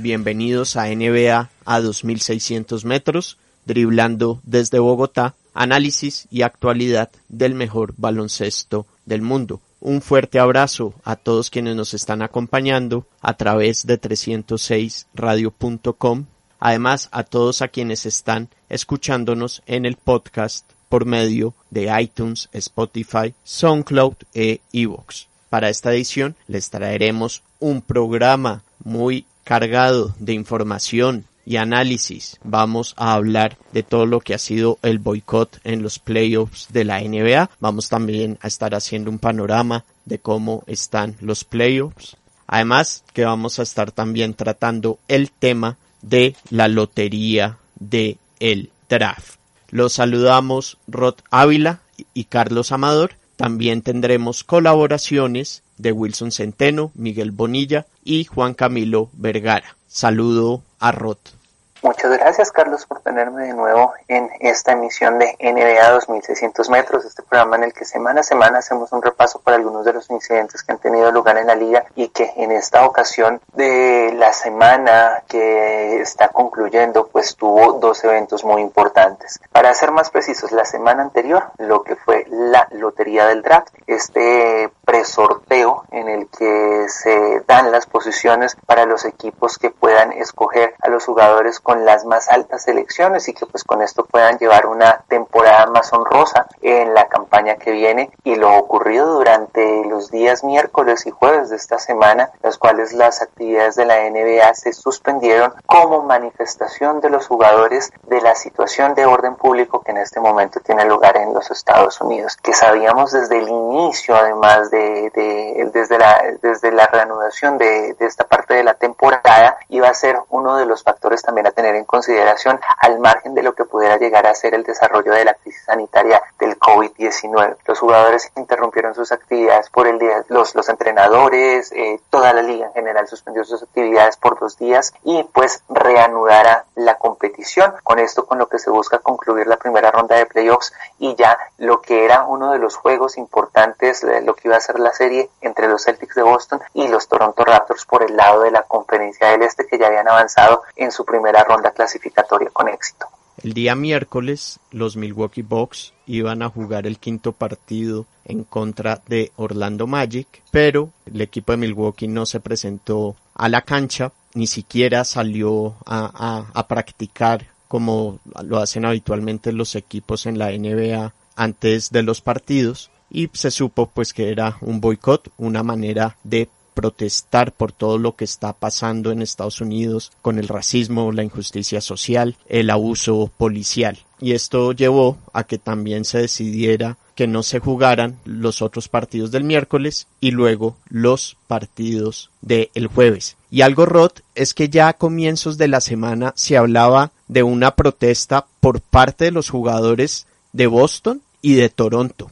bienvenidos a NBA a 2600 metros, driblando desde Bogotá, análisis y actualidad del mejor baloncesto del mundo. Un fuerte abrazo a todos quienes nos están acompañando a través de 306radio.com, además a todos a quienes están escuchándonos en el podcast por medio de iTunes, Spotify, SoundCloud e iVoox. Para esta edición les traeremos un programa muy cargado de información y análisis. Vamos a hablar de todo lo que ha sido el boicot en los playoffs de la NBA. Vamos también a estar haciendo un panorama de cómo están los playoffs. Además que vamos a estar también tratando el tema de la lotería de el draft. Los saludamos Rod Ávila y Carlos Amador también tendremos colaboraciones de Wilson Centeno, Miguel Bonilla y Juan Camilo Vergara. Saludo a Rot. Muchas gracias Carlos por tenerme de nuevo en esta emisión de NBA 2600 metros, este programa en el que semana a semana hacemos un repaso por algunos de los incidentes que han tenido lugar en la liga y que en esta ocasión de la semana que está concluyendo pues tuvo dos eventos muy importantes. Para ser más precisos, la semana anterior lo que fue la lotería del draft, este presorteo en el que se dan las posiciones para los equipos que puedan escoger a los jugadores con las más altas selecciones y que pues con esto puedan llevar una temporada más honrosa en la campaña que viene y lo ocurrido durante los días miércoles y jueves de esta semana, las cuales las actividades de la NBA se suspendieron como manifestación de los jugadores de la situación de orden público que en este momento tiene lugar en los Estados Unidos, que sabíamos desde el inicio además de, de desde la desde la reanudación de, de esta parte de la temporada iba a ser uno de los factores también a tener en consideración al margen de lo que pudiera llegar a ser el desarrollo de la crisis sanitaria del COVID-19. Los jugadores interrumpieron sus actividades por el día, los, los entrenadores, eh, toda la liga en general suspendió sus actividades por dos días y pues reanudará la competición. Con esto con lo que se busca concluir la primera ronda de playoffs y ya lo que era uno de los juegos importantes, eh, lo que iba a ser la serie entre los Celtics de Boston y los Toronto Raptors por el lado de la conferencia del Este que ya habían avanzado en su primera ronda clasificatoria con éxito. El día miércoles los Milwaukee Bucks iban a jugar el quinto partido en contra de Orlando Magic, pero el equipo de Milwaukee no se presentó a la cancha, ni siquiera salió a, practicar como lo hacen habitualmente los equipos en la NBA antes de los partidos y se supo pues que era un boicot, una manera de protestar por todo lo que está pasando en Estados Unidos con el racismo, la injusticia social, el abuso policial. Y esto llevó a que también se decidiera que no se jugaran los otros partidos del miércoles y luego los partidos del jueves. Y algo rot es que ya a comienzos de la semana se hablaba de una protesta por parte de los jugadores de Boston y de Toronto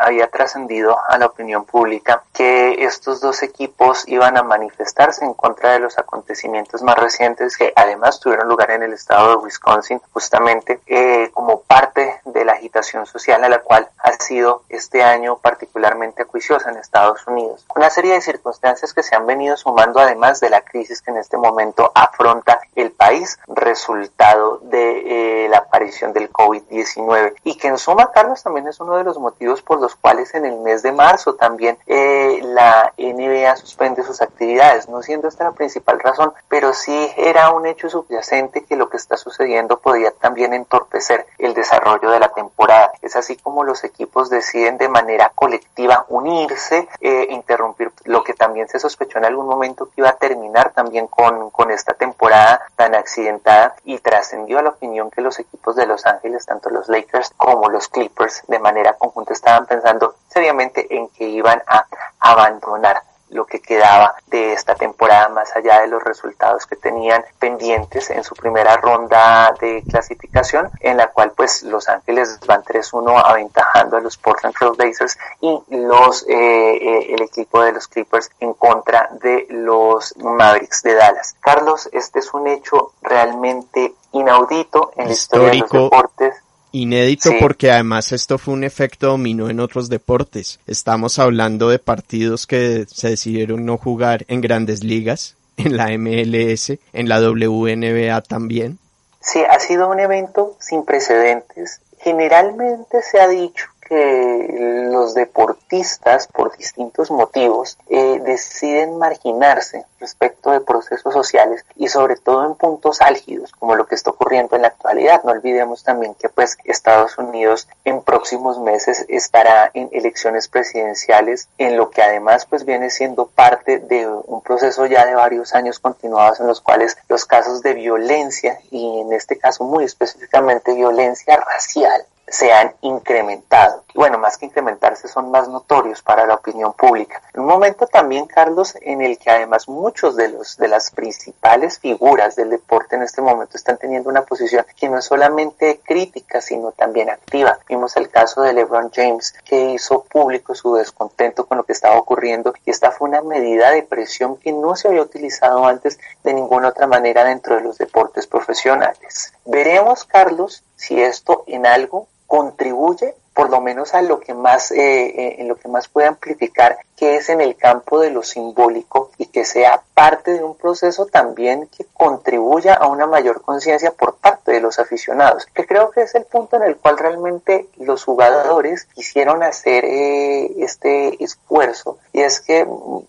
había trascendido a la opinión pública que estos dos equipos iban a manifestarse en contra de los acontecimientos más recientes que además tuvieron lugar en el estado de Wisconsin justamente eh, como parte de la agitación social a la cual ha sido este año particularmente acuiciosa en Estados Unidos. Una serie de circunstancias que se han venido sumando además de la crisis que en este momento afronta el país resultado de eh, la aparición del COVID-19 y que en suma Carlos también es uno de los motivos por los cuales en el mes de marzo también eh, la NBA suspende sus actividades, no siendo esta la principal razón, pero sí era un hecho subyacente que lo que está sucediendo podía también entorpecer el desarrollo de la temporada. Es así como los equipos deciden de manera colectiva unirse, eh, interrumpir lo que también se sospechó en algún momento que iba a terminar también con, con esta temporada tan accidentada y trascendió a la opinión que los equipos de Los Ángeles, tanto los Lakers como los Clippers, de manera conjunta estaban pensando seriamente en que iban a abandonar lo que quedaba de esta temporada más allá de los resultados que tenían pendientes en su primera ronda de clasificación en la cual pues Los Ángeles van 3-1 aventajando a los Portland Trail Blazers y los eh, eh, el equipo de los Clippers en contra de los Mavericks de Dallas. Carlos, este es un hecho realmente inaudito en la historia de los deportes Inédito porque además esto fue un efecto dominó en otros deportes. Estamos hablando de partidos que se decidieron no jugar en grandes ligas, en la MLS, en la WNBA también. Sí, ha sido un evento sin precedentes. Generalmente se ha dicho que los deportistas, por distintos motivos, eh, deciden marginarse respecto de procesos sociales y sobre todo en puntos álgidos, como lo que está ocurriendo en la actualidad. No olvidemos también que pues Estados Unidos en próximos meses estará en elecciones presidenciales, en lo que además pues viene siendo parte de un proceso ya de varios años continuados en los cuales los casos de violencia y en este caso muy específicamente violencia racial se han incrementado. Bueno, más que incrementarse, son más notorios para la opinión pública. Un momento también, Carlos, en el que además muchos de los de las principales figuras del deporte en este momento están teniendo una posición que no es solamente crítica, sino también activa. Vimos el caso de LeBron James, que hizo público su descontento con lo que estaba ocurriendo y esta fue una medida de presión que no se había utilizado antes de ninguna otra manera dentro de los deportes profesionales. Veremos, Carlos, si esto en algo contribuye por lo menos a lo que más eh, eh, lo que más puede amplificar que es en el campo de lo simbólico y que sea parte de un proceso también que contribuya a una mayor conciencia por parte de los aficionados, que creo que es el punto en el cual realmente los jugadores quisieron hacer eh, este esfuerzo. Y es que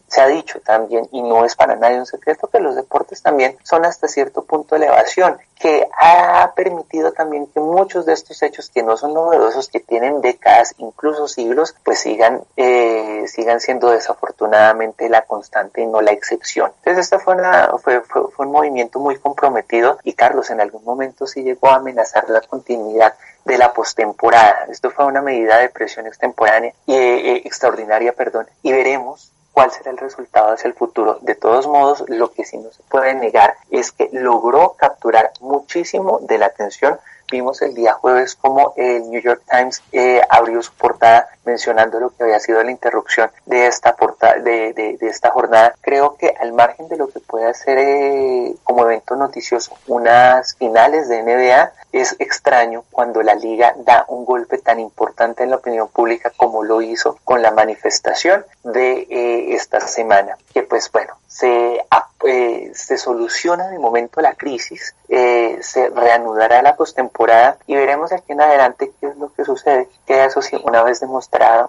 se ha dicho también y no es para nadie un secreto que los deportes también son hasta cierto punto elevación que ha permitido también que muchos de estos hechos que no son novedosos, que tienen décadas, incluso siglos, pues sigan, eh, sigan siendo desafortunadamente la constante y no la excepción. Entonces, este fue, fue, fue, un movimiento muy comprometido y Carlos en algún momento sí llegó a amenazar la continuidad de la postemporada. Esto fue una medida de presión extemporánea y eh, eh, extraordinaria, perdón, y veremos cuál será el resultado hacia el futuro. De todos modos, lo que sí no se puede negar es que logró capturar muchísimo de la atención Vimos el día jueves como el New York Times eh, abrió su portada mencionando lo que había sido la interrupción de esta portada, de, de, esta jornada. Creo que al margen de lo que puede ser eh, como evento noticioso unas finales de NBA, es extraño cuando la liga da un golpe tan importante en la opinión pública como lo hizo con la manifestación de eh, esta semana. Que pues bueno, se, eh, se soluciona de momento la crisis, eh, se reanudará la postemporada y veremos aquí en adelante qué es lo que sucede. Que eso sí, una vez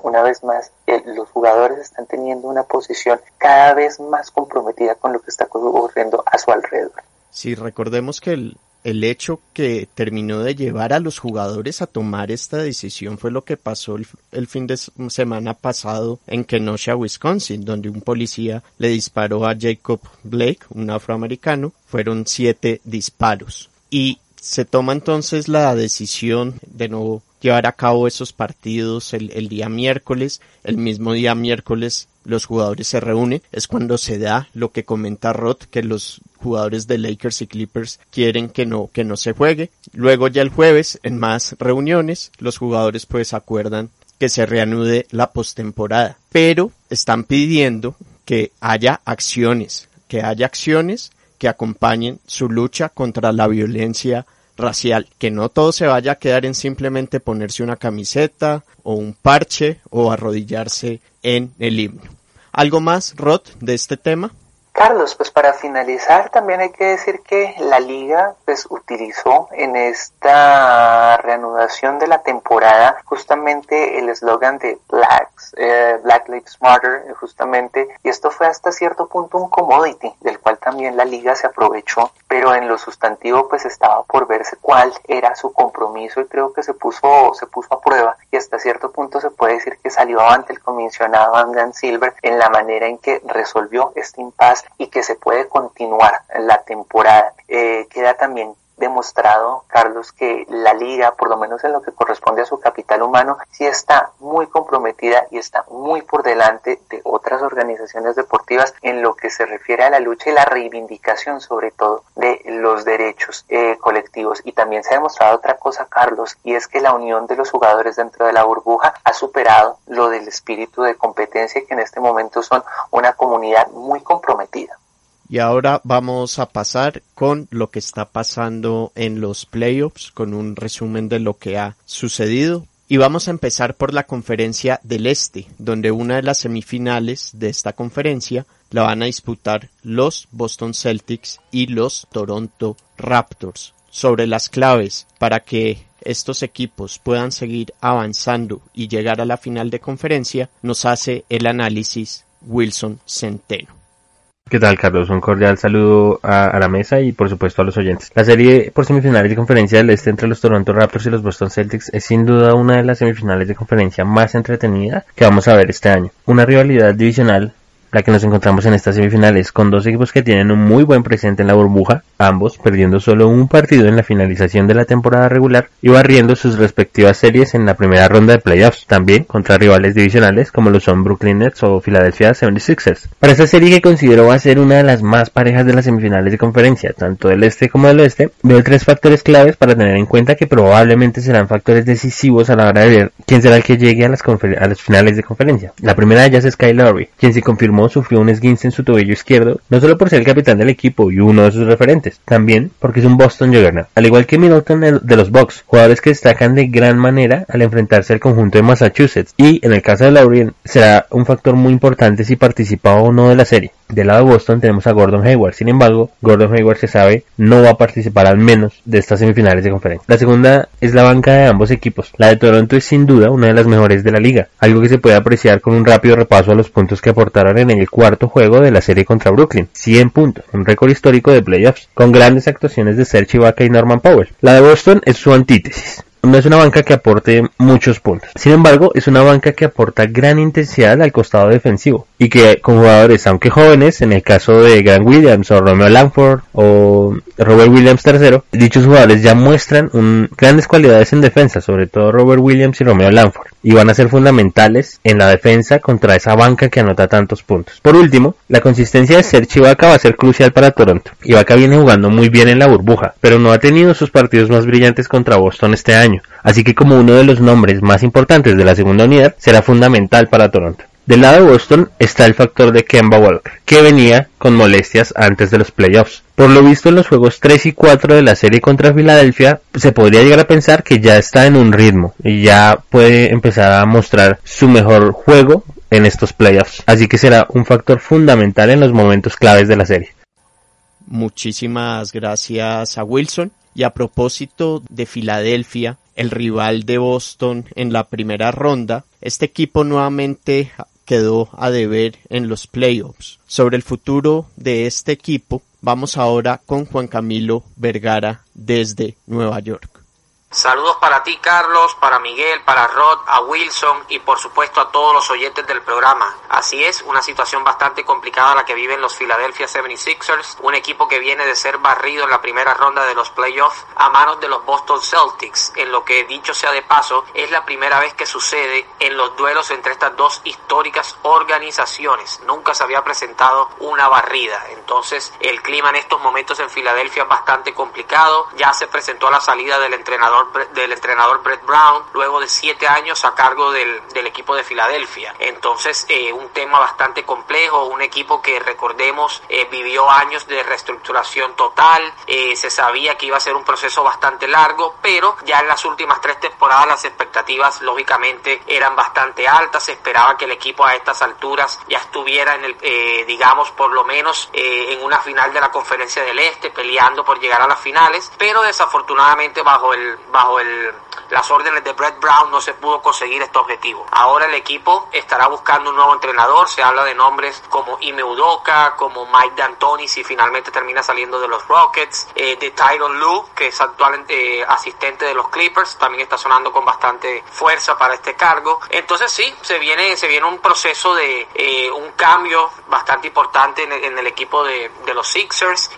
una vez más, los jugadores están teniendo una posición cada vez más comprometida con lo que está ocurriendo a su alrededor. Sí, recordemos que el, el hecho que terminó de llevar a los jugadores a tomar esta decisión fue lo que pasó el, fin de semana pasado en Kenosha, Wisconsin, donde un policía le disparó a Jacob Blake, un afroamericano. Fueron siete disparos. Y se toma entonces la decisión de no llevar a cabo esos partidos el, día miércoles. El mismo día miércoles los jugadores se reúnen, es cuando se da lo que comenta Roth, que los jugadores de Lakers y Clippers quieren que no, que no se juegue. Luego ya el jueves, en más reuniones, los jugadores pues acuerdan que se reanude la postemporada, pero están pidiendo que haya acciones, que haya acciones que acompañen su lucha contra la violencia racial, que no todo se vaya a quedar en simplemente ponerse una camiseta o un parche o arrodillarse en el himno. ¿Algo más, Rod, de este tema? Carlos, pues para finalizar también hay que decir que la liga pues utilizó en esta reanudación de la temporada justamente el eslogan de Blacks, eh, Black Lives Matter justamente y esto fue hasta cierto punto un commodity del cual también la liga se aprovechó pero en lo sustantivo pues estaba por verse cuál era su compromiso y creo que se puso se puso a prueba y hasta cierto punto se puede decir que salió ante el comisionado Angan Silver en la manera en que resolvió este impasse y que se puede continuar la temporada. Eh, queda también demostrado, Carlos, que la liga, por lo menos en lo que corresponde a su capital humano, sí está muy comprometida y está muy por delante de otras organizaciones deportivas en lo que se refiere a la lucha y la reivindicación sobre todo de los derechos eh, colectivos. Y también se ha demostrado otra cosa, Carlos, y es que la unión de los jugadores dentro de la burbuja ha superado lo del espíritu de competencia que en este momento son una comunidad muy comprometida. Y ahora vamos a pasar con lo que está pasando en los playoffs, con un resumen de lo que ha sucedido. Y vamos a empezar por la conferencia del Este, donde una de las semifinales de esta conferencia la van a disputar los Boston Celtics y los Toronto Raptors. Sobre las claves para que estos equipos puedan seguir avanzando y llegar a la final de conferencia, nos hace el análisis Wilson Centeno. ¿Qué tal, Carlos? Un cordial saludo a, la mesa y, por supuesto, a los oyentes. La serie por semifinales de conferencia del este entre los Toronto Raptors y los Boston Celtics es sin duda una de las semifinales de conferencia más entretenida que vamos a ver este año. Una rivalidad divisional la que nos encontramos en estas semifinales, con dos equipos que tienen un muy buen presente en la burbuja, ambos perdiendo solo un partido en la finalización de la temporada regular y barriendo sus respectivas series en la primera ronda de playoffs, también contra rivales divisionales como lo son Brooklyn Nets o Philadelphia 76ers. Para esta serie que considero va a ser una de las más parejas de las semifinales de conferencia, tanto del este como del oeste, veo tres factores claves para tener en cuenta que probablemente serán factores decisivos a la hora de ver quién será el que llegue a las, a las finales de conferencia. La primera de ellas es Kyle Lowry, quien se confirmó sufrió un esguince en su tobillo izquierdo, no solo por ser el capitán del equipo y uno de sus referentes, también porque es un Boston Juggernaut, al igual que Middleton de los Bucks, jugadores que destacan de gran manera al enfrentarse al conjunto de Massachusetts, y en el caso de Laurien será un factor muy importante si participa o no de la serie. Del lado de Boston tenemos a Gordon Hayward. Sin embargo, Gordon Hayward se sabe no va a participar al menos de estas semifinales de conferencia. La segunda es la banca de ambos equipos. La de Toronto es sin duda una de las mejores de la liga, algo que se puede apreciar con un rápido repaso a los puntos que aportaron en el cuarto juego de la serie contra Brooklyn. 100 puntos, un récord histórico de playoffs, con grandes actuaciones de Serge Ibaka y Norman Powell. La de Boston es su antítesis no es una banca que aporte muchos puntos. Sin embargo, es una banca que aporta gran intensidad al costado defensivo y que con jugadores, aunque jóvenes, en el caso de Grant Williams o Romeo Langford o Robert Williams III, dichos jugadores ya muestran grandes cualidades en defensa, sobre todo Robert Williams y Romeo Langford, y van a ser fundamentales en la defensa contra esa banca que anota tantos puntos. Por último, la consistencia de Serge Ibaka va a ser crucial para Toronto. Ibaka viene jugando muy bien en la burbuja, pero no ha tenido sus partidos más brillantes contra Boston este año, así que como uno de los nombres más importantes de la segunda unidad, será fundamental para Toronto. Del lado de Boston está el factor de Kemba Walker, que venía con molestias antes de los playoffs. Por lo visto en los juegos 3 y 4 de la serie contra Filadelfia, se podría llegar a pensar que ya está en un ritmo y ya puede empezar a mostrar su mejor juego en estos playoffs. Así que será un factor fundamental en los momentos claves de la serie. Muchísimas gracias a Wilson. Y a propósito de Filadelfia, el rival de Boston en la primera ronda, este equipo nuevamente quedó a deber en los playoffs. Sobre el futuro de este equipo, vamos ahora con Juan Camilo Vergara desde Nueva York. Saludos para ti, Carlos, para Miguel, para Rod, a Wilson y por supuesto a todos los oyentes del programa. Así es, una situación bastante complicada la que viven los Philadelphia 76ers, un equipo que viene de ser barrido en la primera ronda de los playoffs a manos de los Boston Celtics, en lo que dicho sea de paso, es la primera vez que sucede en los duelos entre estas dos históricas organizaciones. Nunca se había presentado una barrida. Entonces, el clima en estos momentos en Filadelfia es bastante complicado. Ya se presentó la salida del entrenador del entrenador Brett Brown luego de siete años a cargo del, equipo de Filadelfia. Entonces, eh, un tema bastante complejo, un equipo que recordemos eh, vivió años de reestructuración total, eh, se sabía que iba a ser un proceso bastante largo, pero ya en las últimas tres temporadas las expectativas lógicamente eran bastante altas, se esperaba que el equipo a estas alturas ya estuviera en el, digamos, por lo menos en una final de la conferencia del Este, peleando por llegar a las finales, pero desafortunadamente bajo el bajo el, las órdenes de Brett Brown no se pudo conseguir este objetivo. Ahora el equipo estará buscando un nuevo entrenador, se habla de nombres como Ime Udoka, como Mike D'Antoni si finalmente termina saliendo de los Rockets, eh, de Tyron Lue, que es actual eh, asistente de los Clippers, también está sonando con bastante fuerza para este cargo. Entonces sí, se viene, se viene un proceso de eh, un cambio bastante importante en el, equipo de, los Sixers.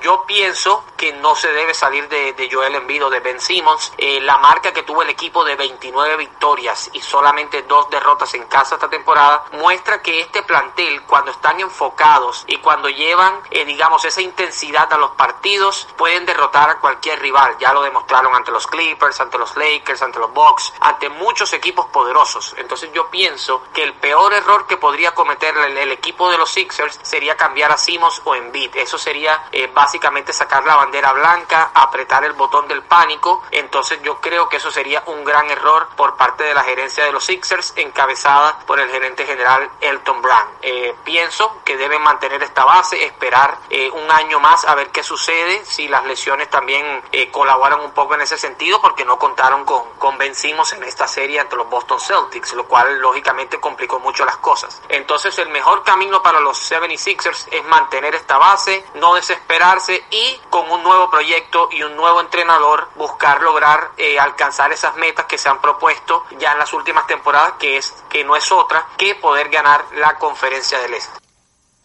yo pienso que no se debe salir de, de Joel Embiid o de Ben Simmons. Eh, la marca que tuvo el equipo de 29 victorias y solamente dos derrotas en casa esta temporada muestra que este plantel cuando están enfocados y cuando llevan eh, digamos esa intensidad a los partidos pueden derrotar a cualquier rival. Ya lo demostraron ante los Clippers, ante los Lakers, ante los Bucks, ante muchos equipos poderosos. Entonces yo pienso que el peor error que podría cometer el, equipo de los Sixers sería cambiar a Simmons o Embiid. Eso sería eh, básicamente sacar la bandera blanca, apretar el botón del pánico. Entonces yo creo que eso sería un gran error por parte de la gerencia de los Sixers encabezada por el gerente general Elton Brand. Eh, pienso que deben mantener esta base, esperar eh, un año más a ver qué sucede, si las lesiones también colaboran un poco en ese sentido, porque no contaron con, con vencimos en esta serie ante los Boston Celtics, lo cual lógicamente complicó mucho las cosas. Entonces el mejor camino para los 76ers es mantener esta base, no desesperarse y con un nuevo proyecto y un nuevo entrenador buscar lograr eh, alcanzar esas metas que se han propuesto ya en las últimas temporadas, que es que no es otra que poder ganar la conferencia del Este.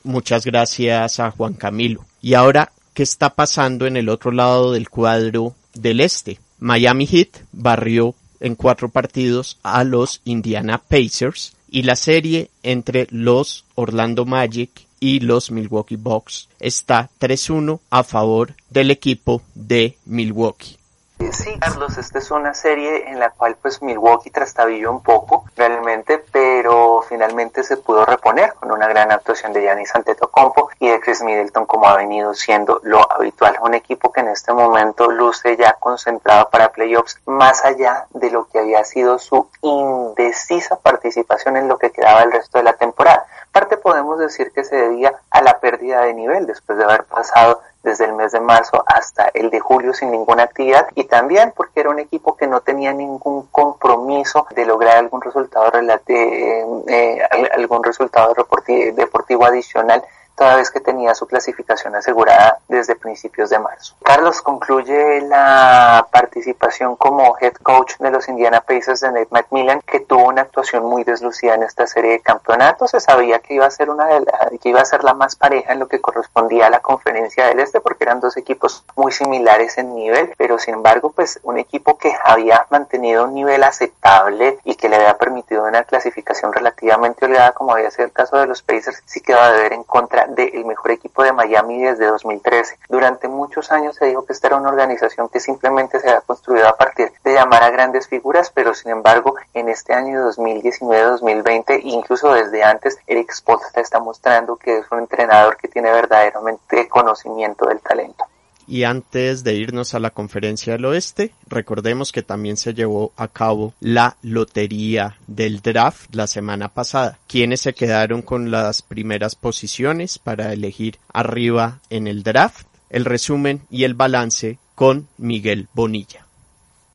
Muchas gracias a Juan Camilo. Y ahora, ¿qué está pasando en el otro lado del cuadro del Este? Miami Heat barrió en cuatro partidos a los Indiana Pacers y la serie entre los Orlando Magic y los Milwaukee Bucks está 3-1 a favor del equipo de Milwaukee. Sí, Carlos, esta es una serie en la cual pues Milwaukee trastabilló un poco realmente, pero finalmente se pudo reponer con una gran actuación de Giannis Antetokounmpo y de Chris Middleton como ha venido siendo lo habitual. Un equipo que en este momento luce ya concentrado para playoffs más allá de lo que había sido su indecisa participación en lo que quedaba el resto de la temporada. Parte podemos decir que se debía a la pérdida de nivel después de haber pasado desde el mes de marzo hasta el de julio sin ninguna actividad. Y también porque era un equipo que no tenía ningún compromiso de lograr algún resultado eh, eh, algún resultado deportivo adicional toda vez que tenía su clasificación asegurada desde principios de marzo. Carlos concluye la participación como head coach de los Indiana Pacers de Nate McMillan, que tuvo una actuación muy deslucida en esta serie de campeonatos. Se sabía que iba a ser una de que iba a ser la más pareja en lo que correspondía a la conferencia del Este, porque eran dos equipos muy similares en nivel, pero sin embargo, pues un equipo que había mantenido un nivel aceptable y que le había permitido una clasificación relativamente holgada, como había sido el caso de los Pacers, sí quedó a deber en contra del mejor equipo de Miami desde 2013. Durante muchos años se dijo que esta era una organización que simplemente se había construido a partir de llamar a grandes figuras, pero sin embargo en este año 2019-2020, incluso desde antes, Eric Spoelstra está mostrando que es un entrenador que tiene verdaderamente conocimiento del talento. Y antes de irnos a la conferencia del oeste, recordemos que también se llevó a cabo la lotería del draft la semana pasada. Quienes se quedaron con las primeras posiciones para elegir arriba en el draft? El resumen y el balance con Miguel Bonilla.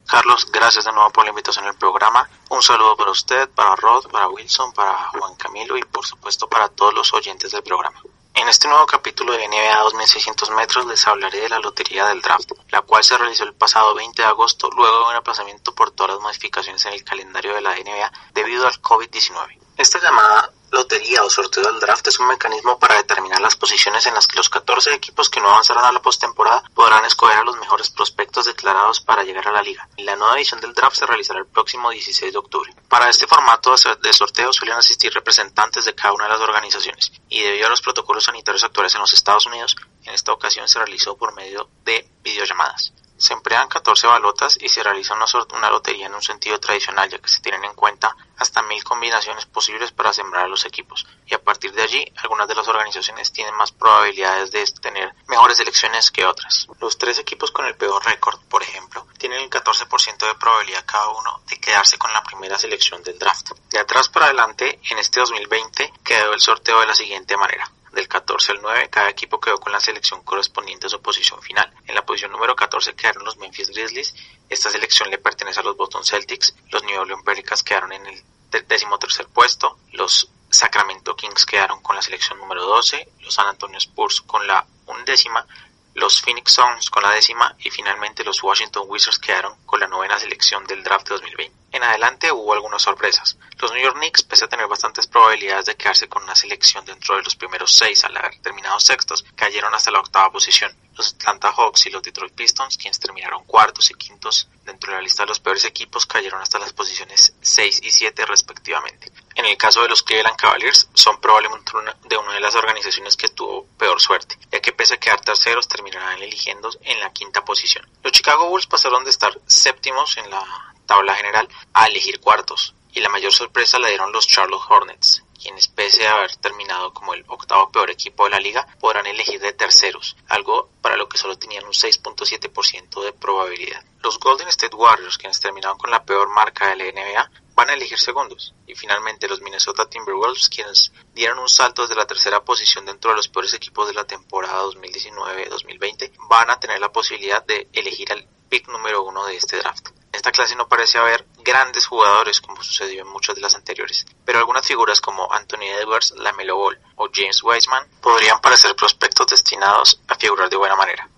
Carlos, gracias de nuevo por la invitación al programa. Un saludo para usted, para Rod, para Wilson, para Juan Camilo y por supuesto para todos los oyentes del programa. En este nuevo capítulo de NBA 2600 metros les hablaré de la lotería del draft, la cual se realizó el pasado 20 de agosto luego de un aplazamiento por todas las modificaciones en el calendario de la NBA debido al COVID-19. Esta llamada lotería o sorteo del draft es un mecanismo para determinar las posiciones en las que los 14 equipos que no avanzaron a la postemporada podrán escoger a los mejores prospectos declarados para llegar a la liga. La nueva edición del draft se realizará el próximo 16 de octubre. Para este formato de sorteo suelen asistir representantes de cada una de las organizaciones y debido a los protocolos sanitarios actuales en los Estados Unidos, en esta ocasión se realizó por medio de videollamadas. Se emplean 14 balotas y se realiza una, lotería en un sentido tradicional, ya que se tienen en cuenta hasta mil combinaciones posibles para sembrar a los equipos. Y a partir de allí, algunas de las organizaciones tienen más probabilidades de tener mejores elecciones que otras. Los tres equipos con el peor récord, por ejemplo, tienen el 14% de probabilidad cada uno de quedarse con la primera selección del draft. De atrás para adelante, en este 2020 quedó el sorteo de la siguiente manera. Del 14 al 9, cada equipo quedó con la selección correspondiente a su posición final. En la posición número 14 quedaron los Memphis Grizzlies. Esta selección le pertenece a los Boston Celtics. Los New Orleans Pelicans quedaron en el decimotercer puesto. Los Sacramento Kings quedaron con la selección número 12. Los San Antonio Spurs con la undécima. Los Phoenix Suns con la décima y finalmente los Washington Wizards quedaron con la novena selección del draft de 2020. En adelante hubo algunas sorpresas. Los New York Knicks, pese a tener bastantes probabilidades de quedarse con una selección dentro de los primeros seis al haber terminado sextos, cayeron hasta la octava posición. Los Atlanta Hawks y los Detroit Pistons, quienes terminaron cuartos y quintos dentro de la lista de los peores equipos, cayeron hasta las posiciones 6 y 7 respectivamente. En el caso de los Cleveland Cavaliers, son probablemente una de una de las organizaciones que tuvo peor suerte, ya que pese a quedar terceros, terminarán eligiendo en la quinta posición. Los Chicago Bulls pasaron de estar séptimos en la tabla general a elegir cuartos, y la mayor sorpresa la dieron los Charlotte Hornets, quienes pese a haber terminado como el octavo peor equipo de la liga, podrán elegir de terceros, algo para lo que solo tenían un 6.7% de probabilidad. Los Golden State Warriors, quienes terminaron con la peor marca de la NBA, van a elegir segundos. Y finalmente los Minnesota Timberwolves, quienes dieron un salto desde la tercera posición dentro de los peores equipos de la temporada 2019-2020, van a tener la posibilidad de elegir al pick número uno de este draft. Esta clase no parece haber grandes jugadores como sucedió en muchas de las anteriores, pero algunas figuras como Anthony Edwards, Lamelo Ball o James Wiseman podrían parecer prospectos destinados a figurar de buena manera.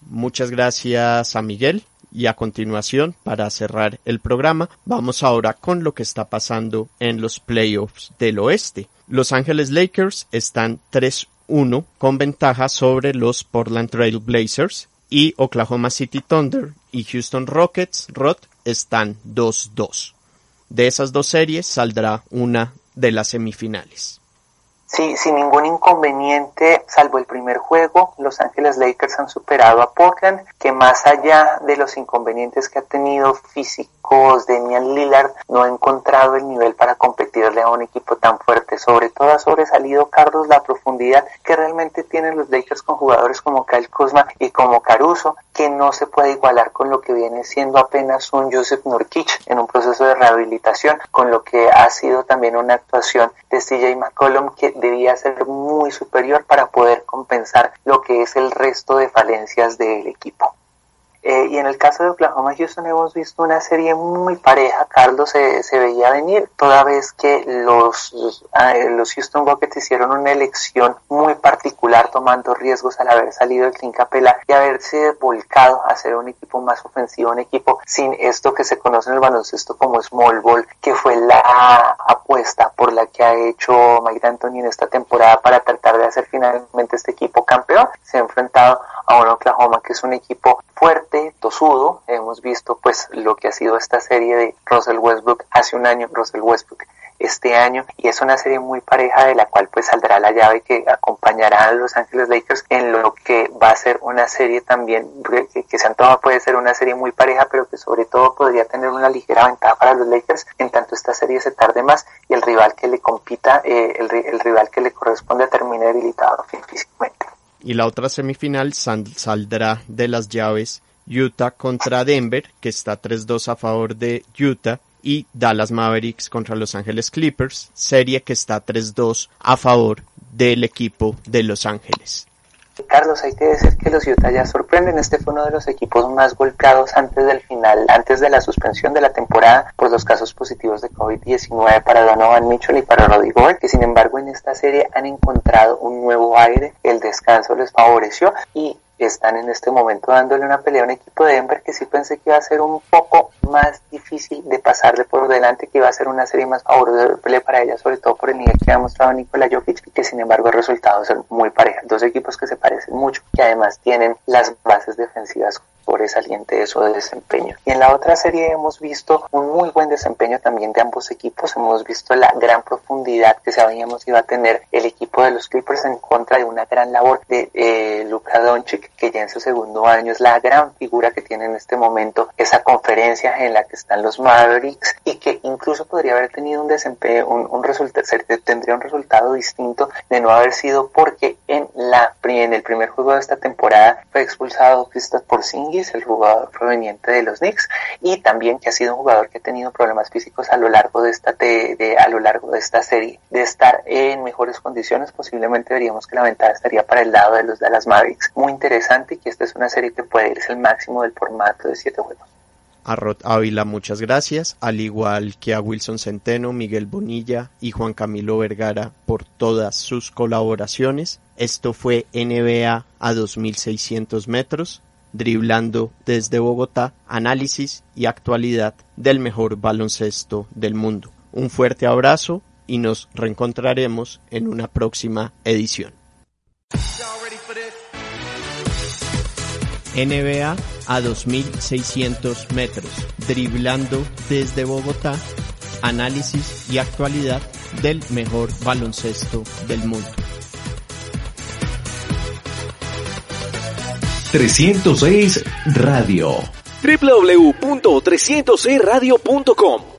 Muchas gracias a Miguel y a continuación, para cerrar el programa, vamos ahora con lo que está pasando en los playoffs del oeste. Los Ángeles Lakers están 3-1 con ventaja sobre los Portland Trail Blazers y Oklahoma City Thunder y Houston Rockets Rot están 2-2. De esas dos series saldrá una de las semifinales. Sí, sin ningún inconveniente, salvo el primer juego, Los Ángeles Lakers han superado a Portland, que más allá de los inconvenientes que ha tenido físicos Damian Lillard, no ha encontrado el nivel para competirle a un equipo tan fuerte. Sobre todo ha sobresalido, Carlos, la profundidad que realmente tienen los Lakers con jugadores como Kyle Kuzma y como Caruso, que no se puede igualar con lo que viene siendo apenas un Joseph Nurkic en un proceso de rehabilitación, con lo que ha sido también una actuación de CJ McCollum que debía ser muy superior para poder compensar lo que es el resto de falencias del equipo. Eh, y en el caso de Oklahoma Houston hemos visto una serie muy pareja. Carlos se, se veía venir toda vez que los, ah, los, Houston Rockets hicieron una elección muy particular tomando riesgos al haber salido del Clint Capela y haberse volcado a ser un equipo más ofensivo, un equipo sin esto que se conoce en el baloncesto como small ball, que fue la apuesta por la que ha hecho Mike D'Antoni en esta temporada para tratar de hacer finalmente este equipo campeón. Se ha enfrentado a un Oklahoma que es un equipo fuerte, tosudo. Hemos visto pues lo que ha sido esta serie de Russell Westbrook hace un año, Russell Westbrook este año y es una serie muy pareja de la cual pues saldrá la llave que acompañará a Los Ángeles Lakers en lo que va a ser una serie también que, que se antoja puede ser una serie muy pareja pero que sobre todo podría tener una ligera ventaja para los Lakers en tanto esta serie se tarde más y el rival que le compita eh, el, el rival que le corresponde termine debilitado físicamente y la otra semifinal saldrá de las llaves Utah contra Denver, que está 3-2 a favor de Utah, y Dallas Mavericks contra Los Ángeles Clippers, serie que está 3-2 a favor del equipo de Los Ángeles. Carlos, hay que decir que los Utah ya sorprenden. Este fue uno de los equipos más golpeados antes del final, antes de la suspensión de la temporada por los casos positivos de COVID-19 para Donovan Mitchell y para Roddy Gobert, que sin embargo en esta serie han encontrado un nuevo aire. El descanso les favoreció y están en este momento dándole una pelea a un equipo de Denver que sí pensé que iba a ser un poco más difícil de pasarle por delante, que iba a ser una serie más favorable para ella, sobre todo por el nivel que ha mostrado Nikola Jokic, y que sin embargo el resultado es muy pareja. Dos equipos que se parecen mucho, que además tienen las bases defensivas sobresaliente de su desempeño. Y en la otra serie hemos visto un muy buen desempeño también de ambos equipos. Hemos visto la gran profundidad que sabíamos iba a tener el equipo de los Clippers en contra de una gran labor de eh, Luka Doncic, que ya en su segundo año es la gran figura que tiene en este momento esa conferencia en la que están los Mavericks y que incluso podría haber tenido un desempeño, un, un resultado, tendría un resultado distinto de no haber sido porque en la en el primer juego de esta temporada fue expulsado Kristaps Porzingis el jugador proveniente de los Knicks, y también que ha sido un jugador que ha tenido problemas físicos a lo largo de esta de, a lo largo de esta serie. De estar en mejores condiciones, posiblemente veríamos que la ventaja estaría para el lado de los Dallas Mavericks. Muy interesante y que esta es una serie que puede irse el máximo del formato de siete juegos. A Rod Ávila muchas gracias, al igual que a Wilson Centeno, Miguel Bonilla y Juan Camilo Vergara por todas sus colaboraciones. Esto fue NBA a 2600 metros. Driblando desde Bogotá, análisis y actualidad del mejor baloncesto del mundo. Un fuerte abrazo y nos reencontraremos en una próxima edición. NBA a 2600 metros, driblando desde Bogotá, análisis y actualidad del mejor baloncesto del mundo. 306 Radio. www.306radio.com